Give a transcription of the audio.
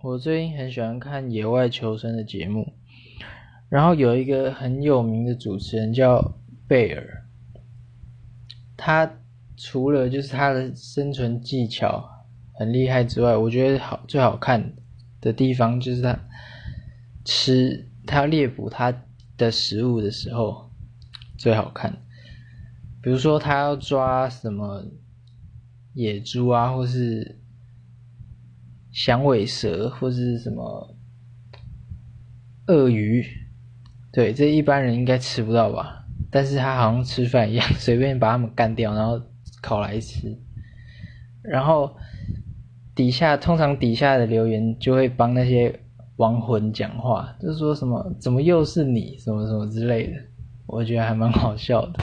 我最近很喜欢看野外求生的节目，然后有一个很有名的主持人叫贝尔，他除了就是他的生存技巧很厉害之外，我觉得好最好看的地方就是他吃他猎捕他的食物的时候最好看，比如说他要抓什么野猪啊，或是。响尾蛇或是什么鳄鱼，对，这一般人应该吃不到吧？但是他好像吃饭一样，随便把它们干掉，然后烤来吃。然后底下通常底下的留言就会帮那些亡魂讲话，就说什么怎么又是你，什么什么之类的，我觉得还蛮好笑的。